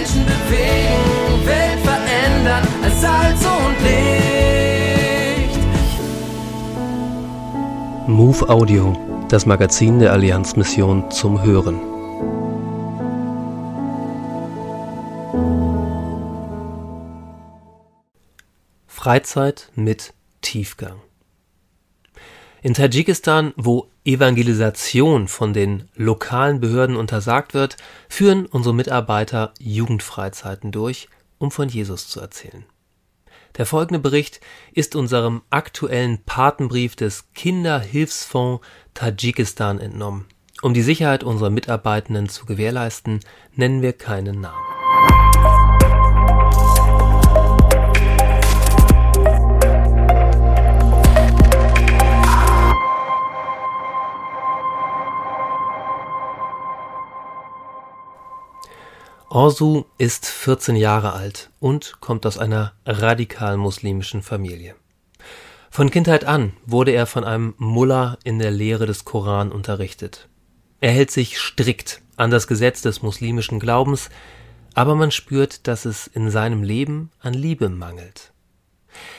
Menschen bewegen, Welt verändern als Salz und Licht. Move Audio, das Magazin der Allianzmission zum Hören. Freizeit mit Tiefgang. In Tadschikistan, wo Evangelisation von den lokalen Behörden untersagt wird, führen unsere Mitarbeiter Jugendfreizeiten durch, um von Jesus zu erzählen. Der folgende Bericht ist unserem aktuellen Patenbrief des Kinderhilfsfonds Tadschikistan entnommen. Um die Sicherheit unserer Mitarbeitenden zu gewährleisten, nennen wir keinen Namen. Orsu ist 14 Jahre alt und kommt aus einer radikal muslimischen Familie. Von Kindheit an wurde er von einem Mullah in der Lehre des Koran unterrichtet. Er hält sich strikt an das Gesetz des muslimischen Glaubens, aber man spürt, dass es in seinem Leben an Liebe mangelt.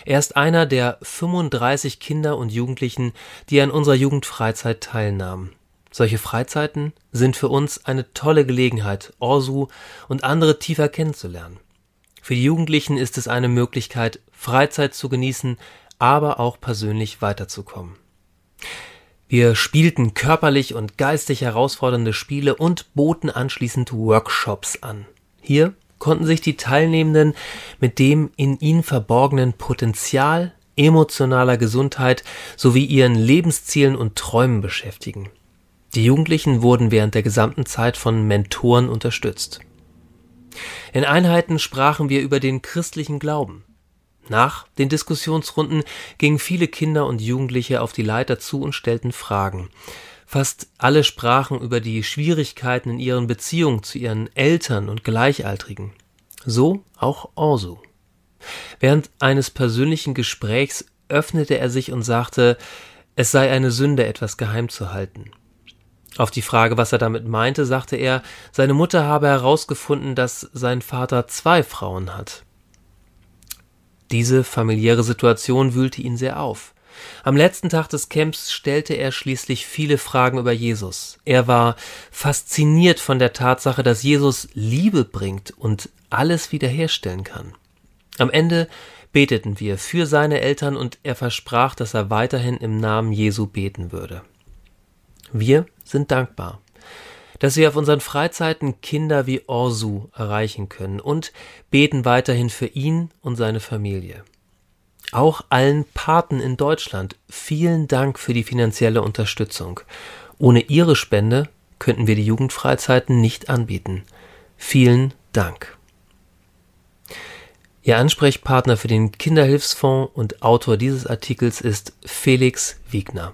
Er ist einer der 35 Kinder und Jugendlichen, die an unserer Jugendfreizeit teilnahmen. Solche Freizeiten sind für uns eine tolle Gelegenheit, Orsu und andere tiefer kennenzulernen. Für die Jugendlichen ist es eine Möglichkeit, Freizeit zu genießen, aber auch persönlich weiterzukommen. Wir spielten körperlich und geistig herausfordernde Spiele und boten anschließend Workshops an. Hier konnten sich die Teilnehmenden mit dem in ihnen verborgenen Potenzial emotionaler Gesundheit sowie ihren Lebenszielen und Träumen beschäftigen. Die Jugendlichen wurden während der gesamten Zeit von Mentoren unterstützt. In Einheiten sprachen wir über den christlichen Glauben. Nach den Diskussionsrunden gingen viele Kinder und Jugendliche auf die Leiter zu und stellten Fragen. Fast alle sprachen über die Schwierigkeiten in ihren Beziehungen zu ihren Eltern und Gleichaltrigen. So auch Orsu. Während eines persönlichen Gesprächs öffnete er sich und sagte, es sei eine Sünde, etwas geheim zu halten. Auf die Frage, was er damit meinte, sagte er, seine Mutter habe herausgefunden, dass sein Vater zwei Frauen hat. Diese familiäre Situation wühlte ihn sehr auf. Am letzten Tag des Camps stellte er schließlich viele Fragen über Jesus. Er war fasziniert von der Tatsache, dass Jesus Liebe bringt und alles wiederherstellen kann. Am Ende beteten wir für seine Eltern und er versprach, dass er weiterhin im Namen Jesu beten würde. Wir sind dankbar, dass wir auf unseren Freizeiten Kinder wie Orsu erreichen können und beten weiterhin für ihn und seine Familie. Auch allen Paten in Deutschland vielen Dank für die finanzielle Unterstützung. Ohne Ihre Spende könnten wir die Jugendfreizeiten nicht anbieten. Vielen Dank. Ihr Ansprechpartner für den Kinderhilfsfonds und Autor dieses Artikels ist Felix Wiegner.